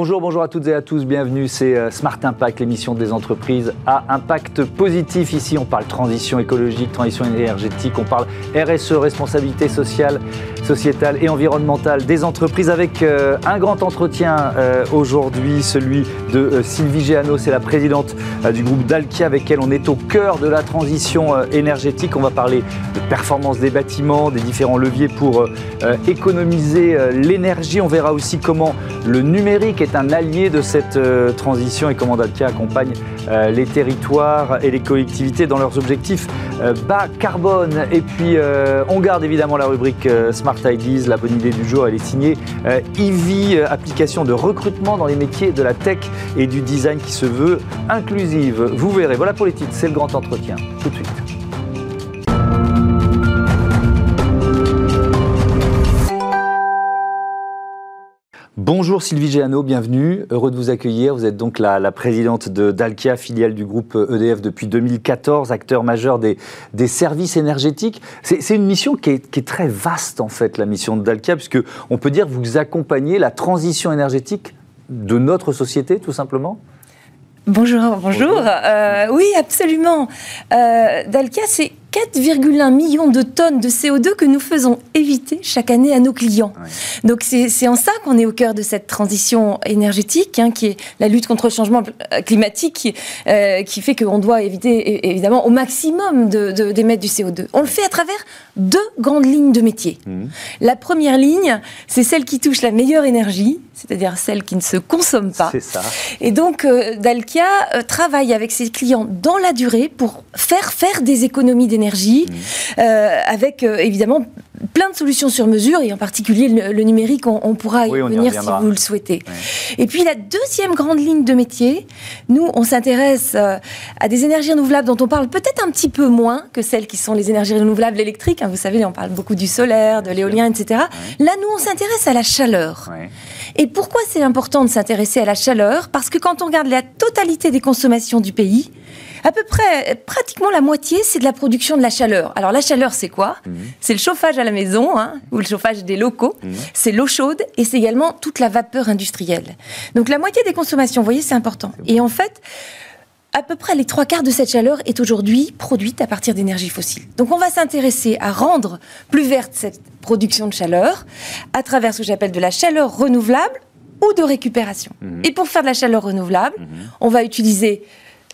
Bonjour, bonjour à toutes et à tous, bienvenue, c'est euh, Smart Impact, l'émission des entreprises à impact positif. Ici, on parle transition écologique, transition énergétique, on parle RSE, responsabilité sociale, sociétale et environnementale des entreprises avec euh, un grand entretien euh, aujourd'hui, celui de Sylvie Géano, c'est la présidente du groupe Dalkia avec elle on est au cœur de la transition énergétique. On va parler de performance des bâtiments, des différents leviers pour économiser l'énergie. On verra aussi comment le numérique est un allié de cette euh, transition et comment Dalkia accompagne euh, les territoires et les collectivités dans leurs objectifs euh, bas carbone. Et puis, on garde évidemment la rubrique Smart Ideas. La bonne idée du jour, elle est signée Ivy, application de recrutement dans les métiers de la tech et du design qui se veut inclusive. Vous verrez. Voilà pour les titres, c'est le grand entretien. Tout de suite. Bonjour Sylvie Géano, bienvenue. Heureux de vous accueillir. Vous êtes donc la, présidente de Dalkia, filiale du groupe EDF depuis 2014, acteur majeur des, services énergétiques. C'est une mission qui est, très vaste en fait, la mission de Dalkia, puisque on peut dire que vous accompagnez la transition énergétique de notre société, tout simplement. Bonjour, bonjour. Euh, oui, absolument. Euh, Dalkia, c'est 4,1 millions de tonnes de CO2 que nous faisons éviter chaque année à nos clients. Donc c'est en ça qu'on est au cœur de cette transition énergétique, hein, qui est la lutte contre le changement climatique, qui, euh, qui fait qu'on doit éviter évidemment au maximum d'émettre de, du CO2. On le fait à travers deux grandes lignes de métier. Mmh. La première ligne, c'est celle qui touche la meilleure énergie, c'est-à-dire celle qui ne se consomme pas. Ça. Et donc euh, Dalkia euh, travaille avec ses clients dans la durée pour faire faire des économies d'énergie mmh. euh, avec euh, évidemment plein de solutions sur mesure, et en particulier le, numérique, on, pourra y venir si vous le souhaitez. Et puis la deuxième grande ligne de métier, nous, on s'intéresse euh, à des énergies renouvelables dont on parle peut-être un petit peu moins que celles qui sont les énergies renouvelables électriques. Hein. vous savez, on parle beaucoup du solaire, de l'éolien, etc. Là, nous, on s'intéresse à la chaleur. Et pourquoi c'est important de s'intéresser à la chaleur? Parce que quand on regarde la totalité des consommations du pays, à peu près, pratiquement la moitié, c'est de la production de la chaleur. Alors la chaleur, c'est quoi mhm. C'est le chauffage à la maison, hein, ou le chauffage des locaux, mhm. c'est l'eau chaude, et c'est également toute la vapeur industrielle. Donc la moitié des consommations, vous voyez, c'est important. Et en fait, à peu près les trois quarts de cette chaleur est aujourd'hui produite à partir d'énergie fossile. Donc on va s'intéresser à rendre plus verte cette production de chaleur à travers ce que j'appelle de la chaleur renouvelable ou de récupération. Mhm. Et pour faire de la chaleur renouvelable, on va utiliser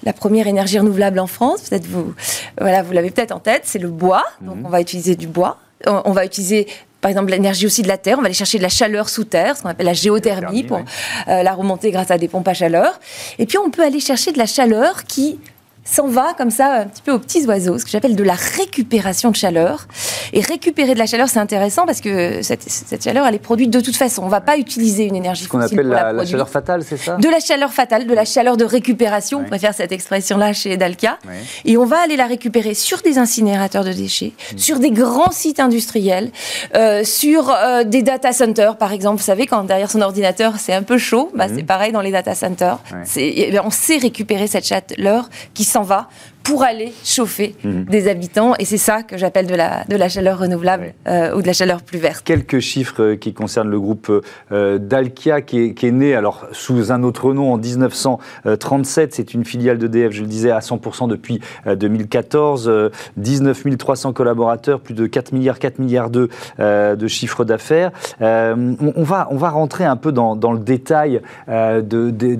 la première énergie renouvelable en France. Peut-être vous, voilà, vous l'avez peut-être en tête, c'est le bois. Donc mhm. on va utiliser du bois. On, va utiliser par exemple l'énergie aussi de la terre. On va aller chercher de la chaleur sous terre, ce qu'on appelle la géothermie, pour euh, la remonter grâce à des pompes à chaleur. Et puis on peut aller chercher de la chaleur qui s'en va comme ça un petit peu aux petits oiseaux, ce que j'appelle de la récupération de chaleur. Et récupérer de la chaleur, c'est intéressant parce que cette, chaleur, elle est produite de toute façon. On ne va pas utiliser une énergie fossile. Ce qu'on appelle la, chaleur fatale, c'est ça? De la chaleur fatale, de la chaleur de récupération. On préfère cette expression-là chez Dalca. Et on va aller la récupérer sur des incinérateurs de déchets, mm. sur des grands sites industriels, euh, sur euh, des data centers, par exemple. Vous savez, quand derrière son ordinateur, c'est un peu chaud, bah, mm. c'est pareil dans les data centers. Eh on sait récupérer cette chaleur qui s'en va pour aller chauffer mhm. des habitants. Et c'est ça que j'appelle de la, de la chaleur renouvelable euh, ou de la chaleur plus verte. Quelques chiffres euh, qui concernent le groupe euh, Dalkia, qui est, qui est, né alors, sous un autre nom en 1937. C'est une filiale d'EDF, je le disais, à 100% depuis 2014. 19 300 collaborateurs, plus de 4 milliards, 4 milliards de, de chiffre d'affaires. On, va, on va rentrer un peu dans, dans le détail de, de,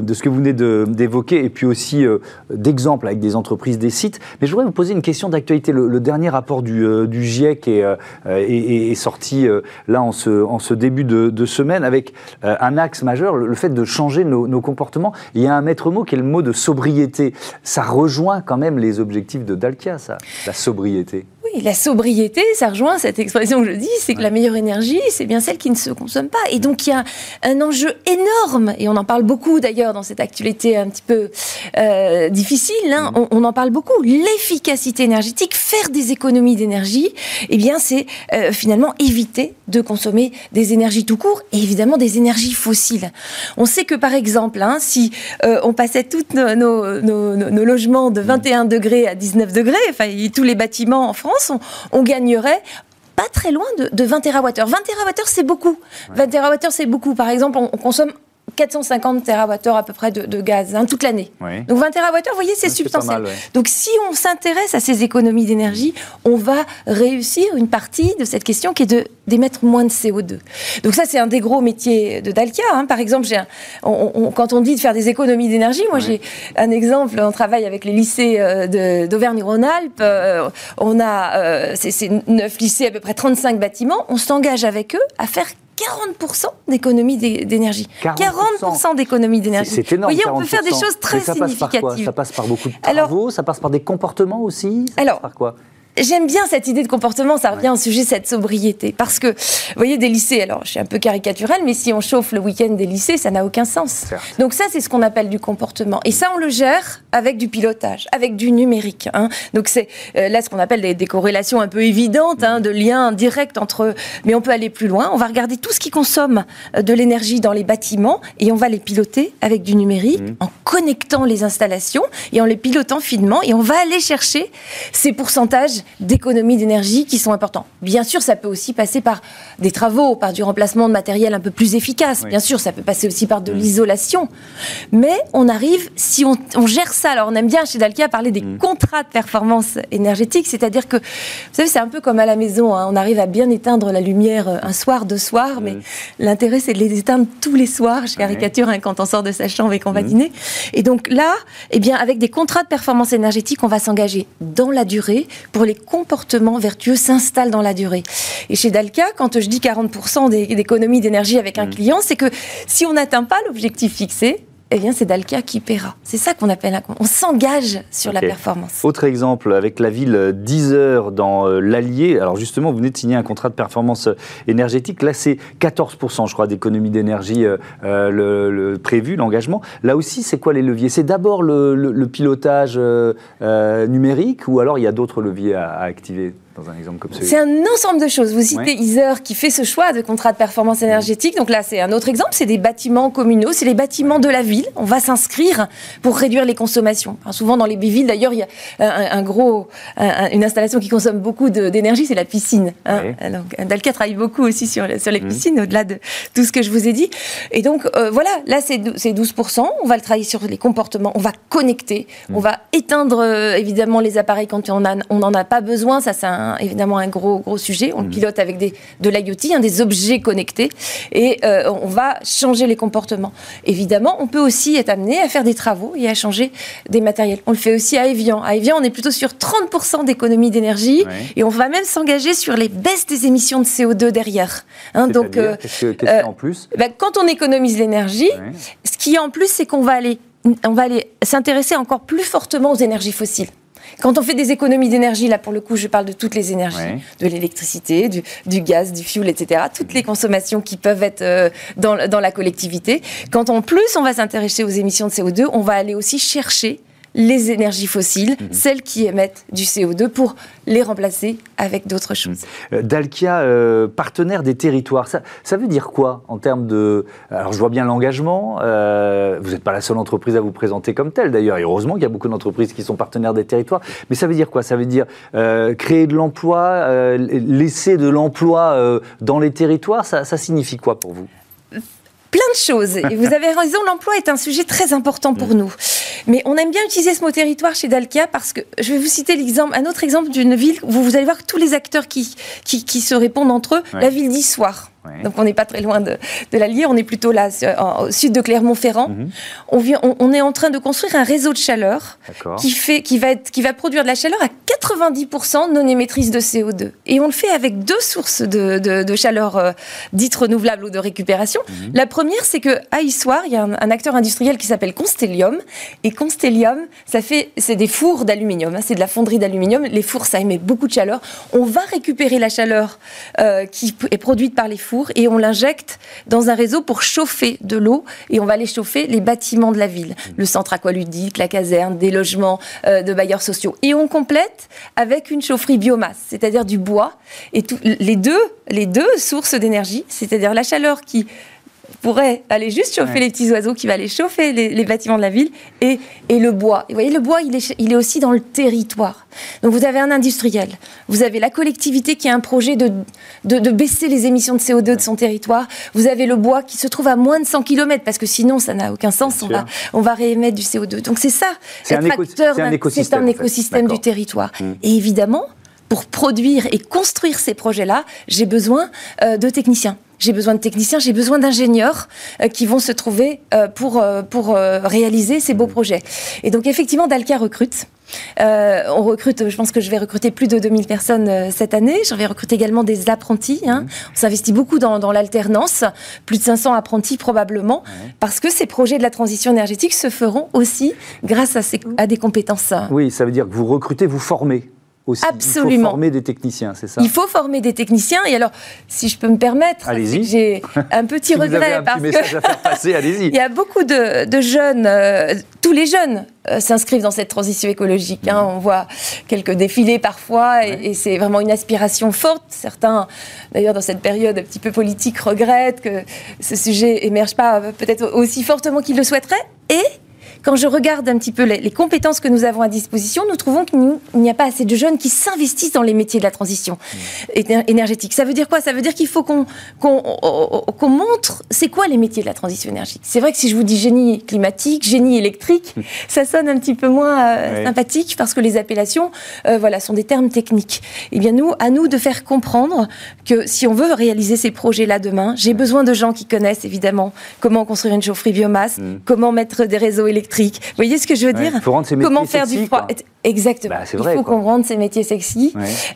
de, ce que vous venez d'évoquer et puis aussi d'exemples avec des entreprises, des sites. Mais je voudrais vous poser une question d'actualité. Le, dernier rapport du, euh, GIEC est, euh, est, sorti euh, là en ce, début de, de semaine avec un axe majeur, le, fait de changer nos, nos, comportements. Il y a un maître mot qui est le mot de sobriété. Ça rejoint quand même les objectifs de Dalkia, ça, la sobriété. Oui, la sobriété, ça rejoint cette expression que je dis, c'est que la meilleure énergie, c'est bien celle qui ne se consomme pas. Et donc il y a un enjeu énorme, et on en parle beaucoup d'ailleurs dans cette actualité un petit peu euh, difficile, hein. mm. on, en parle beaucoup, l'efficacité énergétique, faire des économies d'énergie, eh bien c'est euh, finalement éviter de consommer des énergies tout court, et évidemment des énergies fossiles. On sait que par exemple, hein, si euh, on passait tous nos, nos, logements de 21 degrés à 19 degrés, enfin tous les bâtiments en France, on, gagnerait pas très loin de, 20 TWh. 20 TWh, c'est beaucoup. 20 TWh, c'est beaucoup. Par exemple, on, consomme 450 TWh à peu près de, gaz hein, toute l'année. Donc 20 TWh, vous voyez, c'est substantiel. Donc si on s'intéresse à ces économies d'énergie, on va réussir une partie de cette question qui est de d'émettre moins de CO2. Donc ça, c'est un des gros métiers de Dalkia. Hein. Par exemple, quand on dit de faire des économies d'énergie, moi j'ai un exemple, on travaille avec les lycées euh, d'Auvergne-Rhône-Alpes, euh, on a euh, ces 9 lycées, à peu près 35 bâtiments, on s'engage avec eux à faire 40% d'économie d'énergie. 40%, d'économie d'énergie. C'est énorme. Vous voyez, on peut faire des choses très ça significatives. Passe par Ça passe par beaucoup de travaux, ça passe par des comportements aussi? Ça Alors, passe par quoi? J'aime bien cette idée de comportement, ça revient au sujet de cette sobriété. Parce que, vous voyez, des lycées, alors je suis un peu caricatural, mais si on chauffe le week-end des lycées, ça n'a aucun sens. Donc ça, c'est ce qu'on appelle du comportement. Et ça, on le gère avec du pilotage, avec du numérique. Hein. Donc c'est euh, là ce qu'on appelle des, corrélations un peu évidentes, hein, de liens directs entre... Mais on peut aller plus loin. On va regarder tout ce qui consomme euh, de l'énergie dans les bâtiments et on va les piloter avec du numérique, mmh. en connectant les installations et en les pilotant finement. Et on va aller chercher ces pourcentages d'économies d'énergie qui sont importants. Bien sûr, ça peut aussi passer par des travaux, par du remplacement de matériel un peu plus efficace. Bien sûr, ça peut passer aussi par de mm. l'isolation. Mais on arrive, si on, gère ça, alors on aime bien chez Dalkia parler des mm. contrats de performance énergétique, c'est-à-dire que, vous savez, c'est un peu comme à la maison, hein. on arrive à bien éteindre la lumière euh, un soir, deux soirs, mais l'intérêt c'est de les éteindre tous les soirs, je caricature hein, quand on sort de sa chambre et qu'on va mm. dîner. Et donc là, eh bien, avec des contrats de performance énergétique, on va s'engager dans la durée pour les comportements vertueux s'installent dans la durée. Et chez Dalca, quand je dis 40% d'économie d'énergie avec un mmh. client, c'est que si on n'atteint pas l'objectif fixé, eh bien, c'est Dalkia qui paiera. C'est ça qu'on appelle un... On s'engage sur la performance. Autre exemple, avec la ville d'Isère dans euh, l'Allier. Alors justement, vous venez de signer un contrat de performance euh, énergétique. Là, c'est 14%, je crois, d'économie d'énergie euh, le, prévu, l'engagement. Là aussi, c'est quoi les leviers? C'est d'abord le, pilotage numérique ou alors il y a d'autres leviers à activer? Un exemple comme C'est un ensemble de choses. Vous citez Iser qui fait ce choix de contrat de performance énergétique. Donc là, c'est un autre exemple. C'est des bâtiments communaux, c'est les bâtiments de la ville. On va s'inscrire pour réduire les consommations. souvent dans les villes, d'ailleurs, il y a un, gros, une installation qui consomme beaucoup d'énergie, c'est la piscine. Hein. Donc, Dalka travaille beaucoup aussi sur, sur les mmh. piscines, au-delà de tout ce que je vous ai dit. Et donc, euh, voilà, là, c'est 12%. On va le travailler sur les comportements. On va connecter. Mmh. On va éteindre, euh, évidemment, les appareils quand on n'en a pas besoin. Ça, c'est un évidemment un gros, gros sujet. On le mhm. pilote avec des, de l'IoT, hein, des objets connectés, et euh, on va changer les comportements. Évidemment, on peut aussi être amené à faire des travaux et à changer des matériels. On le fait aussi à Evian. À Evian, on est plutôt sur 30% d'économie d'énergie, et on va même s'engager sur les baisses des émissions de CO2 derrière. Hein, donc, euh, qu'est-ce en plus ben, Quand on économise l'énergie, ce qui est en plus, c'est qu'on va aller on va aller s'intéresser encore plus fortement aux énergies fossiles. Quand on fait des économies d'énergie, là pour le coup, je parle de toutes les énergies, de l'électricité, du, gaz, du fuel, etc. Toutes les consommations qui peuvent être euh, dans, dans la collectivité. Quand en plus on va s'intéresser aux émissions de CO2, on va aller aussi chercher les énergies fossiles, mhm. celles qui émettent du CO2, pour les remplacer avec d'autres choses. Mhm. Euh, Dalkia, euh, partenaire des territoires, ça, ça, veut dire quoi en termes de... Alors je vois bien l'engagement, euh, vous n'êtes pas la seule entreprise à vous présenter comme telle d'ailleurs, et heureusement qu'il y a beaucoup d'entreprises qui sont partenaires des territoires, mais ça veut dire quoi? Ça veut dire créer de l'emploi, laisser de l'emploi dans les territoires, ça signifie quoi pour vous? Plein de choses. Et vous avez raison, l'emploi est un sujet très important pour mm. nous. Mais on aime bien utiliser ce mot territoire chez Dalkia parce que je vais vous citer l'exemple, un autre exemple d'une ville où vous allez voir tous les acteurs qui, qui, se répondent entre eux. La ville d'Issoire. Donc on n'est pas très loin de, de l'Allier, on est plutôt là, au sud de Clermont-Ferrand. Mhm. on, vient, on, est en train de construire un réseau de chaleur qui, fait, qui, va être, qui va produire de la chaleur à 90% non émettrice de CO2. Et on le fait avec deux sources de, de, chaleur euh, dites renouvelables ou de récupération. Mhm. La première, c'est qu'à Issoire, il y a un, acteur industriel qui s'appelle Constellium. Et Constellium, ça fait, c'est des fours d'aluminium, hein, c'est de la fonderie d'aluminium. Les fours, ça émet beaucoup de chaleur. On va récupérer la chaleur euh, qui est produite par les fours et on l'injecte dans un réseau pour chauffer de l'eau et on va aller chauffer les bâtiments de la ville, le centre aqualudique, la caserne, des logements euh, de bailleurs sociaux. Et on complète avec une chaufferie biomasse, c'est-à-dire du bois. Et les, deux, les deux sources d'énergie, c'est-à-dire la chaleur qui pourrait aller juste chauffer les petits oiseaux, qui va aller chauffer les, bâtiments de la ville, et, et le bois. Et vous voyez, le bois, il est, il est aussi dans le territoire. Donc vous avez un industriel, vous avez la collectivité qui a un projet de, de, baisser les émissions de CO2 de son territoire, vous avez le bois qui se trouve à moins de 100 km, parce que sinon ça n'a aucun sens, on va, on va réémettre du CO2. Donc c'est ça, c'est un, un, écosystème, un écosystème du territoire. Mmh. Et évidemment, pour produire et construire ces projets-là, j'ai besoin euh, de techniciens j'ai besoin de techniciens, j'ai besoin d'ingénieurs euh, qui vont se trouver euh, pour, pour réaliser ces beaux mmh. projets. Et donc effectivement, Dalca recrute. on recrute, je pense que je vais recruter plus de 2000 personnes cette année. Je vais recruter également des apprentis. Hein. Mmh. On s'investit beaucoup dans, dans l'alternance, plus de 500 apprentis probablement, parce que ces projets de la transition énergétique se feront aussi grâce à, ces, à des compétences. Oui, ça veut dire que vous recrutez, vous formez. Absolument. Il faut former des techniciens, c'est ça Il faut former des techniciens. Et alors, si je peux me permettre, j'ai un petit regret. Vous avez un petit message à faire passer, allez-y. Il y a beaucoup de, jeunes, euh, tous les jeunes euh, s'inscrivent dans cette transition écologique. Hein. Mm. On voit quelques défilés parfois, et, c'est vraiment une aspiration forte. Certains, d'ailleurs, dans cette période un petit peu politique, regrettent que ce sujet émerge pas euh, peut-être aussi fortement qu'ils le souhaiteraient. Et quand je regarde un petit peu les, compétences que nous avons à disposition, nous trouvons qu'il n'y a pas assez de jeunes qui s'investissent dans les métiers de la transition mmh. énergétique. Ça veut dire quoi? Ça veut dire qu'il faut qu'on qu'on montre c'est quoi les métiers de la transition énergétique. C'est vrai que si je vous dis génie climatique, génie électrique, mmh. ça sonne un petit peu moins euh, sympathique parce que les appellations euh, voilà, sont des termes techniques. Eh bien, nous, à nous de faire comprendre que si on veut réaliser ces projets-là demain, j'ai besoin de gens qui connaissent évidemment comment construire une chaufferie biomasse, mmh. comment mettre des réseaux électriques vous voyez ce que je veux dire Comment faire du froid Exactement. Bah, Il faut qu'on rende ces métiers sexy.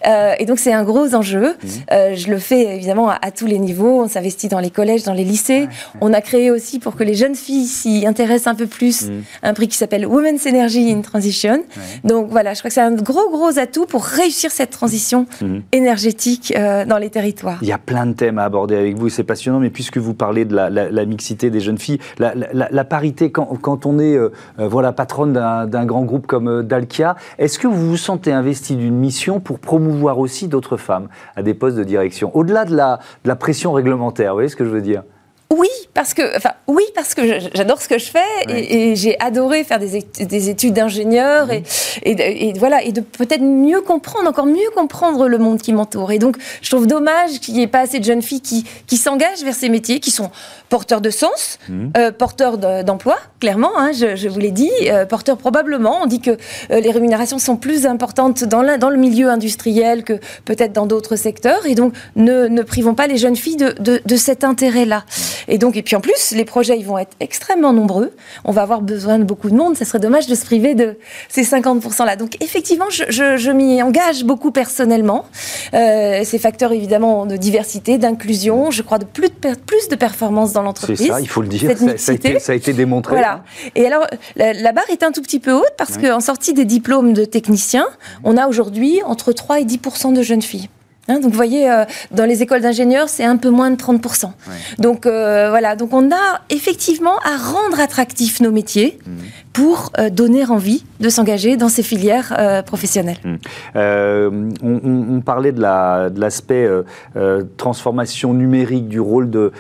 Euh, et donc, c'est un gros enjeu. Mhm. Euh, je le fais évidemment à, tous les niveaux. On s'investit dans les collèges, dans les lycées. On a créé aussi, pour que les jeunes filles s'y intéressent un peu plus, mhm. un prix qui s'appelle Women's Energy in Transition. Donc, voilà, je crois que c'est un gros, gros atout pour réussir cette transition mhm. énergétique euh, dans les territoires. Il y a plein de thèmes à aborder avec vous. C'est passionnant. Mais puisque vous parlez de la, mixité des jeunes filles, la, parité, quand, quand on est voilà, patronne d'un grand groupe comme Dalkia, est-ce que vous vous sentez investi d'une mission pour promouvoir aussi d'autres femmes à des postes de direction Au-delà de la, de la pression réglementaire, vous voyez ce que je veux dire? Oui, parce que, enfin, oui, parce que j'adore ce que je fais et, j'ai adoré faire des, études d'ingénieur et, voilà, et de peut-être mieux comprendre, encore mieux comprendre le monde qui m'entoure. Et donc, je trouve dommage qu'il n'y ait pas assez de jeunes filles qui, qui s'engagent vers ces métiers, qui sont porteurs de sens, mhm. euh, porteurs d'emploi, clairement, hein, je, vous l'ai dit, euh, porteurs probablement. On dit que euh, les rémunérations sont plus importantes dans, dans le milieu industriel que peut-être dans d'autres secteurs. Et donc, ne, ne, privons pas les jeunes filles de, de, de cet intérêt-là. Et donc, et puis en plus, les projets, ils vont être extrêmement nombreux. On va avoir besoin de beaucoup de monde. Ça serait dommage de se priver de ces 50%-là. Donc, effectivement, je, je, m'y engage beaucoup personnellement. Euh, ces facteurs, évidemment, de diversité, d'inclusion, je crois de plus de, plus de performance dans l'entreprise. C'est ça, il faut le dire. Ça, a été, ça, a été, démontré. Voilà. Et alors, la, barre est un tout petit peu haute parce qu'en sortie des diplômes de techniciens, on a aujourd'hui entre 3 et 10% de jeunes filles. Hein, donc vous voyez, euh, dans les écoles d'ingénieurs, c'est un peu moins de 30%. Donc euh, voilà, donc on a effectivement à rendre attractifs nos métiers mmh. pour euh, donner envie de s'engager dans ces filières professionnelles. Mmh. On, parlait de l'aspect transformation numérique, du rôle de,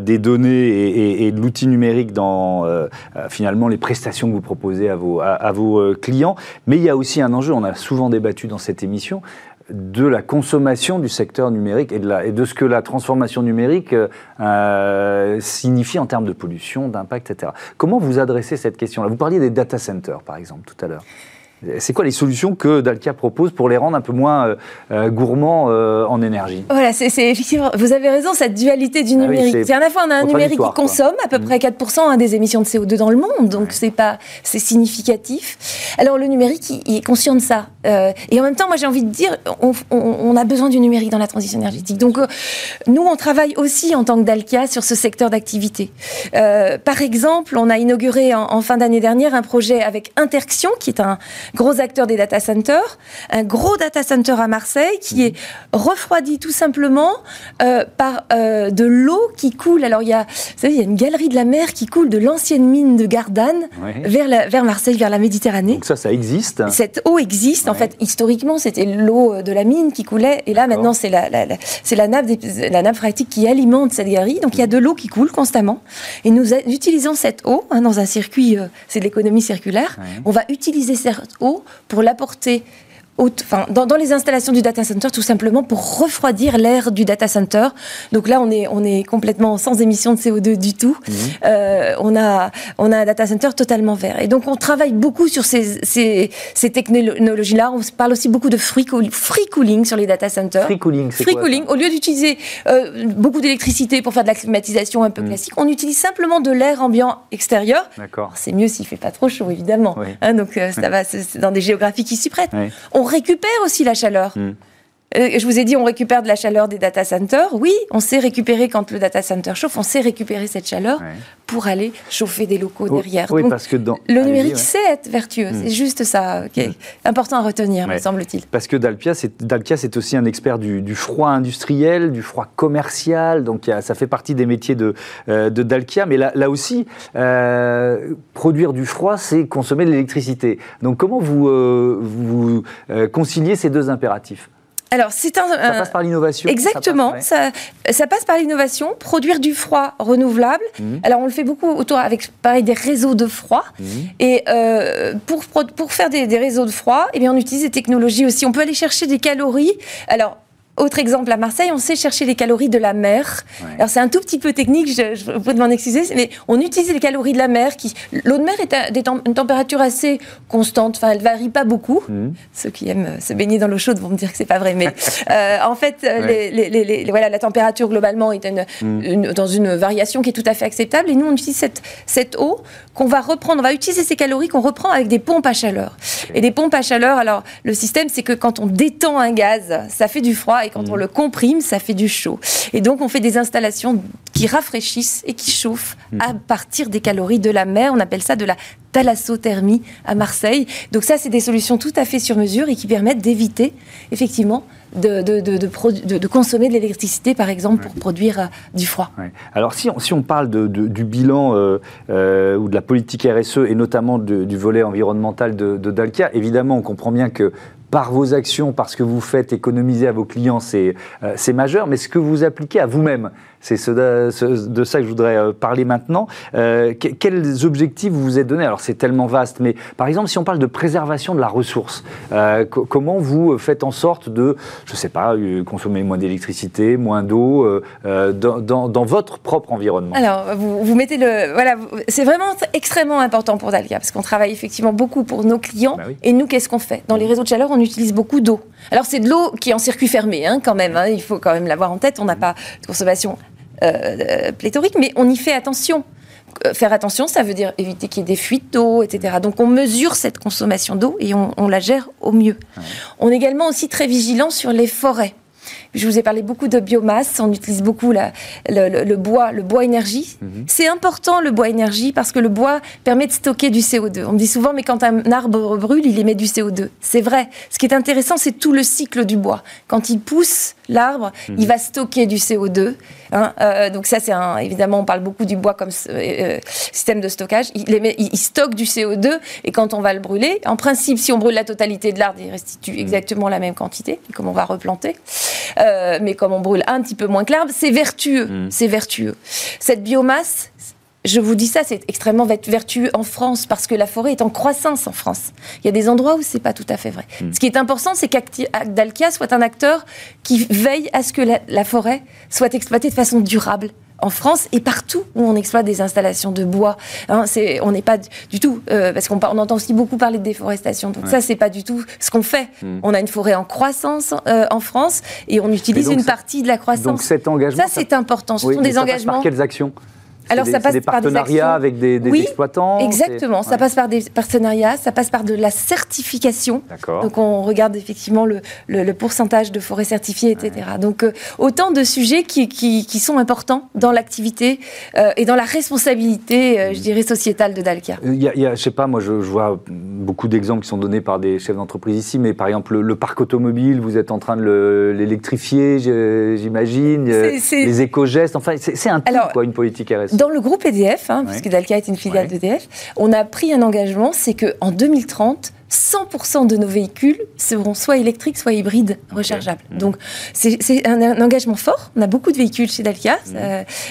des données et, de l'outil numérique dans finalement les prestations que vous proposez à vos, à vos clients. Mais il y a aussi un enjeu, on a souvent débattu dans cette émission, de la consommation du secteur numérique et de, ce que la transformation numérique euh, signifie en termes de pollution, d'impact, etc. Comment vous adressez cette question-là? Vous parliez des data centers, par exemple, tout à l'heure. C'est quoi les solutions que Dalkia propose pour les rendre un peu moins euh, euh, gourmands euh, en énergie? Voilà, c'est effectivement, vous avez raison, cette dualité du ah numérique. c'est à la fois on a un numérique qui consomme à peu mm. près 4% hein, des émissions de CO2 dans le monde, donc c'est pas, c'est significatif. Alors le numérique, il, est conscient de ça. et en même temps, moi j'ai envie de dire, on, a besoin du numérique dans la transition énergétique. Donc nous, on travaille aussi en tant que Dalkia sur ce secteur d'activité. par exemple, on a inauguré en, en fin d'année dernière un projet avec Interxion, qui est un gros acteur des data centers, un gros data center à Marseille qui est refroidi tout simplement euh, par euh, de l'eau qui coule. Alors il y a, vous savez, il y a une galerie de la mer qui coule de l'ancienne mine de Gardanne vers, la, vers Marseille, vers la Méditerranée. Donc ça, ça existe. Cette eau existe. En fait, historiquement, c'était l'eau de la mine qui coulait, et là maintenant c'est la, la, c'est la nappe, la nappe phréatique qui alimente cette galerie. Donc il y a de l'eau qui coule constamment, et nous utilisons cette eau hein, dans un circuit, euh, c'est de l'économie circulaire. On va utiliser cette eau pour l'apporter enfin, dans, dans, les installations du data center, tout simplement pour refroidir l'air du data center. Donc là, on est, on est complètement sans émission de CO2 du tout. Mmh. Euh, on, a, on a un data center totalement vert. Et donc, on travaille beaucoup sur ces, ces, ces technologies-là. On parle aussi beaucoup de free, free cooling sur les data centers. Free cooling, c'est Free cooling. Au lieu d'utiliser euh, beaucoup d'électricité pour faire de la climatisation un peu mmh. classique, on utilise simplement de l'air ambiant extérieur. D'accord. C'est mieux s'il fait pas trop chaud, évidemment. Hein, donc, euh, ça va, c'est dans des géographies qui s'y prêtent. On récupère aussi la chaleur. Hmm. Euh, je vous ai dit, on récupère de la chaleur des data centers. Oui, on sait récupérer quand le data center chauffe, on sait récupérer cette chaleur pour aller chauffer des locaux derrière. Oui, parce que dans... Le numérique sait être vertueux. Hmm. C'est juste ça qui est hmm. important à retenir, me semble-t-il. Parce que Dalpia, c'est aussi un expert du, froid industriel, du froid commercial. Donc ça fait partie des métiers de, euh, de Dalkia. Mais là, là aussi, euh, produire du froid, c'est consommer de l'électricité. Donc comment vous, vous conciliez ces deux impératifs? Alors, c'est un. Ça passe par l'innovation. Exactement. Ça passe, ça, passe par l'innovation. Produire du froid renouvelable. Mhm. Alors, on le fait beaucoup autour avec, pareil, des réseaux de froid. Mhm. Et euh, pour, pour faire des, des, réseaux de froid, eh bien, on utilise des technologies aussi. On peut aller chercher des calories. Alors, autre exemple, à Marseille, on sait chercher les calories de la mer. Alors c'est un tout petit peu technique, je, je vous m'en excuser, mais on utilise les calories de la mer. Qui, l'eau de mer est à une température assez constante. Enfin, elle varie pas beaucoup. Mmh. Ceux qui aiment se baigner dans l'eau chaude vont me dire que c'est pas vrai, mais euh, en fait, les, les, voilà, la température globalement est mmh. une, dans une variation qui est tout à fait acceptable. Et nous, on utilise cette, cette eau qu'on va reprendre. On va utiliser ces calories qu'on reprend avec des pompes à chaleur. Et des pompes à chaleur. Alors, le système, c'est que quand on détend un gaz, ça fait du froid et quand on mm. le comprime, ça fait du chaud. Et donc, on fait des installations qui rafraîchissent et qui chauffent mm. à partir des calories de la mer. On appelle ça de la thalassothermie à Marseille. Donc ça, c'est des solutions tout à fait sur mesure et qui permettent d'éviter, effectivement, de, de, de, de, consommer de l'électricité, par exemple, pour produire euh, du froid. Alors, si on, si on parle du bilan euh, euh, ou de la politique RSE, et notamment du volet environnemental de, Dalkia, évidemment, on comprend bien que par vos actions, parce que vous faites économiser à vos clients, c'est majeur, mais ce que vous appliquez à vous-même, c'est de ça que je voudrais euh, parler maintenant. Euh, quels objectifs vous vous êtes donnés? Alors c'est tellement vaste, mais par exemple si on parle de préservation de la ressource, euh, comment vous faites en sorte de, je ne sais pas, consommer moins d'électricité, moins d'eau dans, votre propre environnement? Alors vous, vous mettez le, voilà, c'est vraiment extrêmement important pour Dalia parce qu'on travaille effectivement beaucoup pour nos clients bah et nous qu'est-ce qu'on fait? Dans les réseaux de chaleur, on utilise beaucoup d'eau. Alors c'est de l'eau qui est en circuit fermé hein, quand même. Hein, il faut quand même l'avoir en tête. On n'a pas de consommation euh, pléthorique, mais on y fait attention. Euh, faire attention, ça veut dire éviter qu'il y ait des fuites d'eau, etc. Donc on mesure cette consommation d'eau et on, la gère au mieux. On est également aussi très vigilant sur les forêts. Je vous ai parlé beaucoup de biomasse, on utilise beaucoup le, bois, le bois énergie. Mhm. C'est important le bois énergie parce que le bois permet de stocker du CO2. On me dit souvent, mais quand un arbre brûle, il émet du CO2. C'est vrai. Ce qui est intéressant, c'est tout le cycle du bois. Quand il pousse l'arbre, mhm. il va stocker du CO2. Hein. Euh, donc ça, c'est un, évidemment, on parle beaucoup du bois comme euh, euh, système de stockage. Il, émet, il, stocke du CO2 et quand on va le brûler, en principe, si on brûle la totalité de l'arbre, il restitue mhm. exactement la même quantité, comme on va replanter. Euh, mais comme on brûle un petit peu moins que l'arbre, c'est vertueux. Mm. C'est vertueux. Cette biomasse, je vous dis ça, c'est extrêmement vertueux en France parce que la forêt est en croissance en France. Il y a des endroits où c'est pas tout à fait vrai. Mm. Ce qui est important, c'est qu'Alkia soit un acteur qui veille à ce que la forêt soit exploitée de façon durable en France et partout où on exploite des installations de bois. Hein, c'est, on n'est pas du tout, euh, parce qu'on on entend aussi beaucoup parler de déforestation. Donc ça, c'est pas du tout ce qu'on fait. Hmm. On a une forêt en croissance euh, en France et on utilise une partie de la croissance. Donc cet engagement, ça, c'est important. Ce sont des engagements. par quelles actions? Alors ça passe des partenariats avec des, des exploitants Exactement, ça passe par des partenariats, ça passe par de la certification. Donc on regarde effectivement le, le, pourcentage de forêts certifiées, etc. Donc euh, autant de sujets qui, qui, qui sont importants dans l'activité euh, et dans la responsabilité, euh, je dirais, sociétale de Dalkia. Il y a, il y a je sais pas, moi je, vois beaucoup d'exemples qui sont donnés par des chefs d'entreprise ici, mais par exemple le, parc automobile, vous êtes en train de l'électrifier, j'imagine, les éco-gestes, enfin c'est un tout, quoi, une politique RSE. Dans le groupe EDF, hein, puisque Dalkia est une filiale d'EDF, on a pris un engagement, c'est qu'en 2030, 100% de nos véhicules seront soit électriques, soit hybrides rechargeables. Mmh. Donc c'est un, engagement fort. On a beaucoup de véhicules chez Dalkia. Mmh.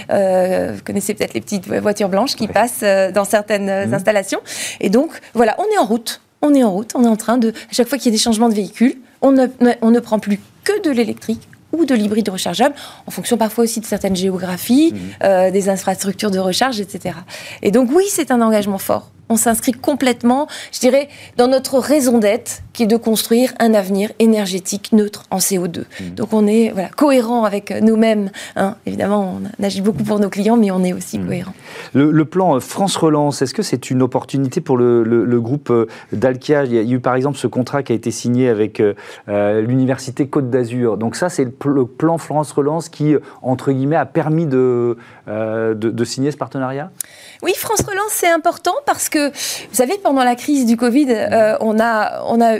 Euh, vous connaissez peut-être les petites voitures blanches qui passent euh, dans certaines mmh. installations. Et donc voilà, on est en route. On est en route. On est en train de, à chaque fois qu'il y a des changements de véhicules, on ne, on ne prend plus que de l'électrique ou de l'hybride rechargeable, en fonction parfois aussi de certaines géographies, euh, des infrastructures de recharge, etc. Et donc oui, c'est un engagement fort on s'inscrit complètement, je dirais, dans notre raison d'être, qui est de construire un avenir énergétique neutre en CO2. Mmh. Donc on est voilà, cohérent avec nous-mêmes. Hein. Évidemment, on agit beaucoup pour nos clients, mais on est aussi mmh. cohérent. Le, plan France Relance, est-ce que c'est une opportunité pour le, groupe euh, Dalkia? Il y a eu par exemple ce contrat qui a été signé avec euh, euh, l'Université Côte d'Azur. Donc ça, c'est le, plan France Relance qui, entre guillemets, a permis de, de signer ce partenariat? Oui, France Relance, c'est important parce que, vous savez, pendant la crise du Covid, euh, on, a, on a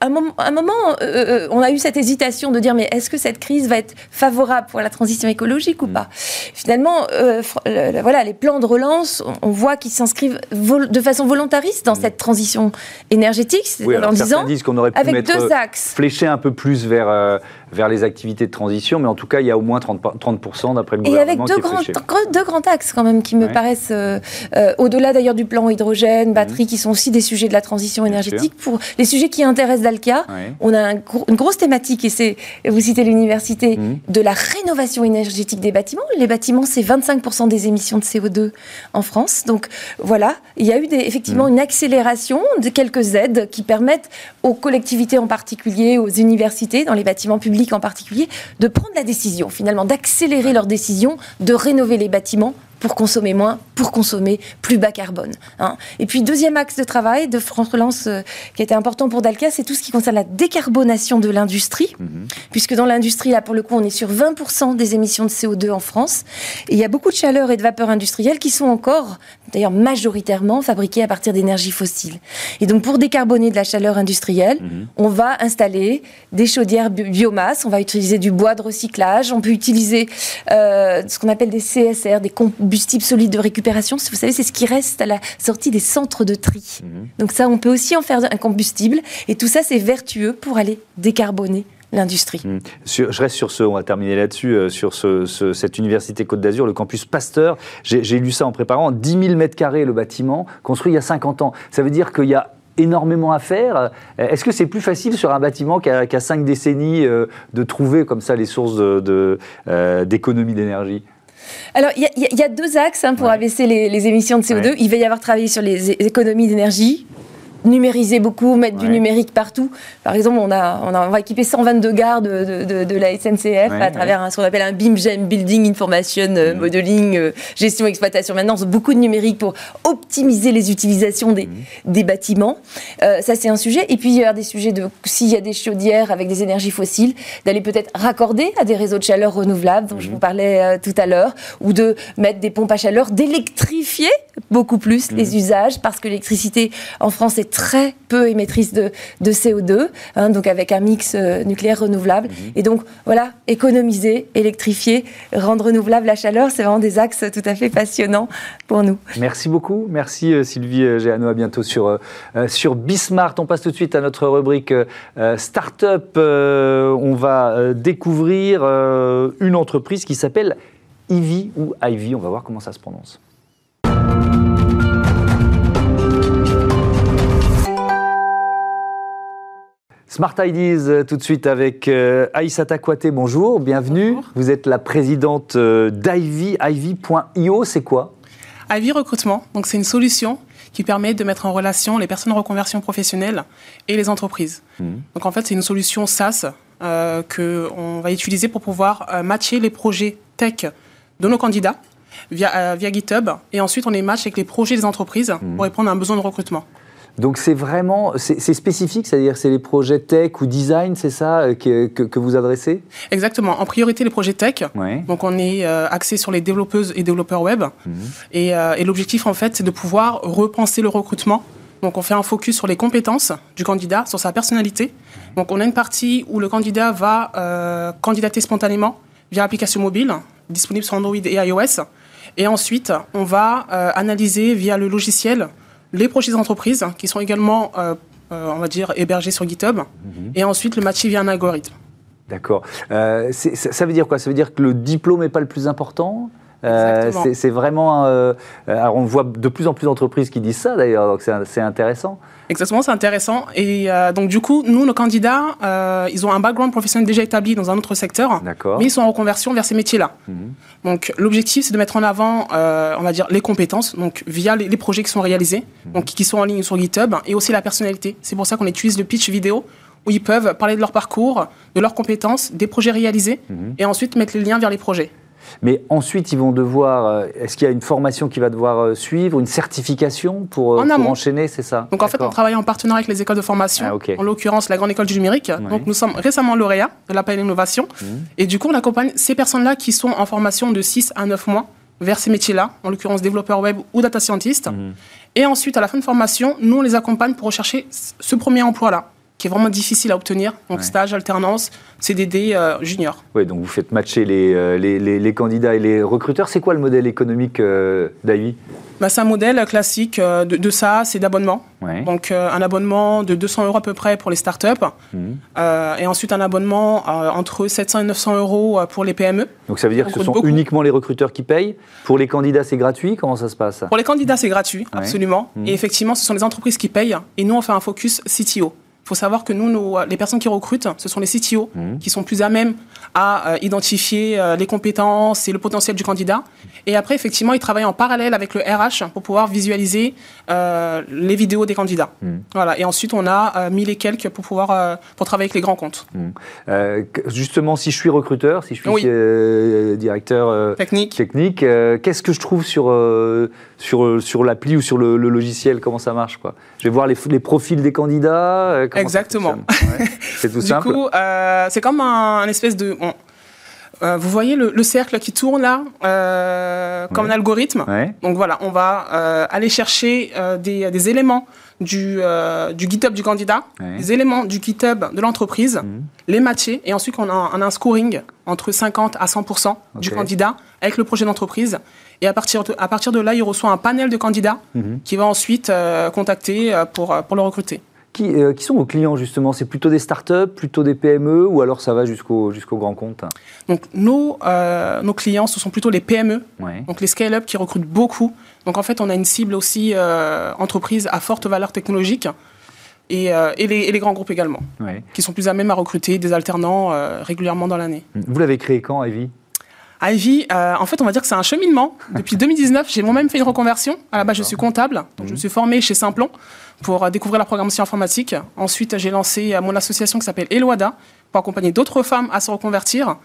un moment, un moment euh, euh, on a eu cette hésitation de dire mais est-ce que cette crise va être favorable pour la transition écologique ou mm. pas? Finalement, voilà, les plans de relance, on, voit qu'ils s'inscrivent de façon volontariste dans mm. cette transition énergétique, oui, en disant qu'on aurait pu avec deux axes, flécher un peu plus vers vers les activités de transition, mais en tout cas, il y a au moins 30%, 30 d'après le gouvernement. Et avec deux, grands, deux grands axes quand même qui me paraissent, euh, euh, au-delà d'ailleurs du plan hydrogène, batterie, mhm. qui sont aussi des sujets de la transition énergétique. Pour les sujets qui intéressent Dalkia, on a une grosse thématique, et c'est, vous citez l'université, mhm. de la rénovation énergétique des bâtiments. Les bâtiments, c'est 25% des émissions de CO2 en France. Donc voilà, il y a eu des, effectivement mhm. une accélération de quelques aides qui permettent aux collectivités en particulier, aux universités, dans les bâtiments publics, en particulier, de prendre la décision, finalement, d'accélérer leur décision de rénover les bâtiments pour consommer moins, pour consommer plus bas carbone. Hein. Et puis, deuxième axe de travail de France Relance euh, qui était important pour Dalca, c'est tout ce qui concerne la décarbonation de l'industrie, mhm. puisque dans l'industrie, là, pour le coup, on est sur 20% des émissions de CO2 en France. Et il y a beaucoup de chaleur et de vapeur industrielle qui sont encore, d'ailleurs majoritairement, fabriquées à partir d'énergie fossile. Et donc, pour décarboner de la chaleur industrielle, mhm. on va installer des chaudières biomasse, on va utiliser du bois de recyclage, on peut utiliser euh, ce qu'on appelle des CSR, des combustible solide de récupération. Vous savez, c'est ce qui reste à la sortie des centres de tri. Mhm. Donc ça, on peut aussi en faire un combustible. Et tout ça, c'est vertueux pour aller décarboner l'industrie. Mhm. Je reste sur ce, on va terminer là-dessus, euh, sur cette université Côte d'Azur, le campus Pasteur. J'ai lu ça en préparant, 10 000 mètres carrés le bâtiment, construit il y a 50 ans. Ça veut dire qu'il y a énormément à faire. Est-ce que c'est plus facile sur un bâtiment qui a, cinq décennies euh, de trouver comme ça les sources euh, d'économie de, d'énergie? Alors, il y, a deux axes hein, pour abaisser les, émissions de CO2. Il va y avoir travaillé sur les économies d'énergie, numériser beaucoup, mettre du numérique partout. Par exemple, on, a, on, a, va équiper 122 gares de, de, la SNCF à travers ce qu'on appelle un BIM-GEM, Building Information euh, mm. Modeling, euh, gestion exploitation. Maintenant, beaucoup de numérique pour optimiser les utilisations des, mm. des bâtiments. Euh, ça, c'est un sujet. Et puis, il y a des sujets de, s'il y a des chaudières avec des énergies fossiles, d'aller peut-être raccorder à des réseaux de chaleur renouvelables, dont je mm. vous parlais tout à l'heure, ou de mettre des pompes à chaleur, d'électrifier beaucoup plus les usages, parce que l'électricité en France est très peu émettrice de, de CO2, hein, donc avec un mix euh, nucléaire renouvelable. Mhm. Et donc, voilà, économiser, électrifier, rendre renouvelable la chaleur, c'est vraiment des axes tout à fait passionnants pour nous. Merci beaucoup. Merci euh, Sylvie euh, Géano. À bientôt sur, sur Bismart. On passe tout de suite à notre rubrique Startup. on va découvrir une entreprise qui s'appelle Ivy ou Ivy. On va voir comment ça se prononce. Smart Ideas, euh, tout de suite avec euh, Aïssata Kouate, bonjour, bienvenue. Vous êtes la présidente euh, d'Ivy, Ivy.io, c'est quoi? Ivy Recrutement, donc c'est une solution qui permet de mettre en relation les personnes en reconversion professionnelle et les entreprises. Mmh. Donc en fait, c'est une solution SaaS euh, qu'on va utiliser pour pouvoir matcher les projets tech de nos candidats via, via GitHub. Et ensuite, on les match avec les projets des entreprises Mhm. pour répondre à un besoin de recrutement. Donc c'est vraiment, c'est spécifique, c'est-à-dire c'est les projets tech ou design, c'est ça euh, que, que- que vous adressez? Exactement. En priorité, les projets tech. Donc, on est euh, axé sur les développeuses et développeurs web. Mhm. Et, euh, et l'objectif, en fait, c'est de pouvoir repenser le recrutement. Donc, on fait un focus sur les compétences du candidat, sur sa personnalité. Donc, on a une partie où le candidat va euh, candidater spontanément via application mobile, disponible sur Android et iOS. Et ensuite, on va analyser via le logiciel les projets d'entreprise qui sont également, euh, euh, on va dire, hébergés sur GitHub. Et ensuite, le matcher via un algorithme. D'accord. Euh, ça veut dire quoi? Ça veut dire que le diplôme n'est pas le plus important? Euh, c'est vraiment. euh, alors on voit de plus en plus d'entreprises qui disent ça d'ailleurs, donc c'est intéressant. Exactement, c'est intéressant. Et euh, donc, du coup, nous, nos candidats, ils ont un background professionnel déjà établi dans un autre secteur, D'accord. mais ils sont en reconversion vers ces métiers-là. Mhm. Donc, l'objectif, c'est de mettre en avant, on va dire, les compétences, donc via les, les projets qui sont réalisés, Mhm. donc qui sont en ligne sur GitHub, et aussi la personnalité. C'est pour ça qu'on utilise le pitch vidéo, où ils peuvent parler de leur parcours, de leurs compétences, des projets réalisés, Mhm. et ensuite mettre les liens vers les projets. Mais ensuite, ils vont devoir. euh, Est-ce qu'il y a une formation qui va devoir euh, suivre, une certification pour, euh, En pour amont. enchaîner, c'est ça? Donc en fait, on travaille en partenariat avec les écoles de formation, Ah, en l'occurrence la Grande École du Numérique. Donc nous sommes récemment lauréats de l'appel innovation. Mhm. Et du coup, on accompagne ces personnes-là qui sont en formation de 6 à 9 mois vers ces métiers-là, en l'occurrence développeur web ou data scientist. Mhm. Et ensuite, à la fin de formation, nous, on les accompagne pour rechercher ce premier emploi-là, qui est vraiment difficile à obtenir. Donc Ouais. stage, alternance, CDD, euh, junior. Oui, donc vous faites matcher les, euh, les, les- les candidats et les recruteurs. C'est quoi le modèle économique euh, Bah, c'est un modèle classique euh, de, de ça, c'est d'abonnement. Ouais. Donc un abonnement de 200 euros à peu près pour les startups. Mhm. Et ensuite un abonnement entre 700 et 900 euros pour les PME. Donc ça veut dire que ce sont beaucoup. uniquement les recruteurs qui payent. Pour les candidats, c'est gratuit? Comment ça se passe? Pour les candidats, c'est gratuit, Ouais. absolument. Mhm. Et effectivement, ce sont les entreprises qui payent. Et nous, on fait un focus CTO. Il faut savoir que nous, les personnes qui recrutent, ce sont les CTO Mhm. qui sont plus à même à euh, identifier euh, les compétences et le potentiel du candidat. Et après, effectivement, ils travaillent en parallèle avec le RH pour pouvoir visualiser euh, les vidéos des candidats. Mhm. Voilà. Et ensuite, on a 1000 et quelques pour pouvoir pour travailler avec les grands comptes. Que- Justement, si je suis recruteur, si je suis Oui. directeur Technique. technique, qu'est-ce que je trouve sur, sur, sur l'appli ou sur le, le logiciel Comment ça marche quoi Je vais voir les, les profils des candidats. euh, Exactement. Ouais. C'est tout Du simple. coup, euh, c'est comme un, un espèce de. euh, vous voyez le, le cercle qui tourne là, euh, comme un algorithme. Ouais. Donc voilà, on va euh, aller chercher euh, des, des éléments du, euh, du GitHub du candidat, des éléments du GitHub de l'entreprise, Mhm. les matcher, et ensuite on a, on a un scoring entre 50 à 100% du candidat avec le projet d'entreprise. Et à partir, de, à partir de là, il reçoit un panel de candidats Mhm. qui va ensuite euh, contacter euh, pour, euh, pour le recruter. Qui, euh, qui sont vos clients justement? C'est plutôt des startups, plutôt des PME ou alors ça va jusqu'au jusqu'au grand compte? Donc nos, euh, nos clients, ce sont plutôt les PME, Ouais. donc les scale-up qui recrutent beaucoup. Donc en fait, on a une cible aussi euh, entreprise à forte valeur technologique et, euh, et, les, et les grands groupes également, Ouais. qui sont plus à même à recruter des alternants euh, régulièrement dans l'année. Vous l'avez créé quand, Ivy Ivy, euh, en fait, on va dire que c'est un cheminement. Depuis 2019, j'ai moi-même fait une reconversion. À la base, je suis comptable, donc je me suis formé chez Simplon pour euh, découvrir la programmation informatique. Ensuite, j'ai lancé euh, mon association qui s'appelle Eloada pour accompagner d'autres femmes à se reconvertir.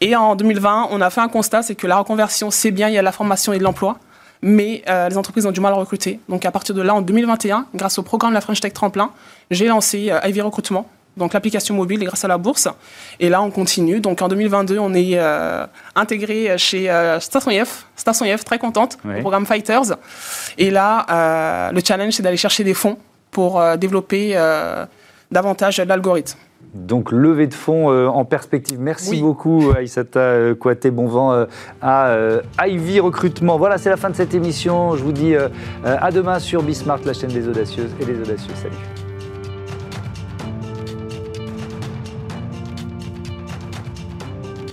Et en 2020, on a fait un constat, c'est que la reconversion, c'est bien, il y a de la formation et de l'emploi, mais euh, les entreprises ont du mal à recruter. Donc à partir de là, en 2021, grâce au programme La French Tech Tremplin, j'ai lancé euh, Ivy Recrutement, donc l'application mobile grâce à la bourse. Et là, on continue. Donc en 2022, on est euh, intégré chez euh, Station Station très contente, au programme Fighters. Et là, euh, le challenge, c'est d'aller chercher des fonds pour euh, développer euh, davantage l'algorithme. Donc levée de fonds euh, en perspective. Merci Oui. beaucoup Aïssata euh, Kouaté. Bon vent euh, à euh, Ivy Recrutement. Voilà, c'est la fin de cette émission. Je vous dis euh, euh, à demain sur Bismart, la chaîne des audacieuses et des audacieux. Salut.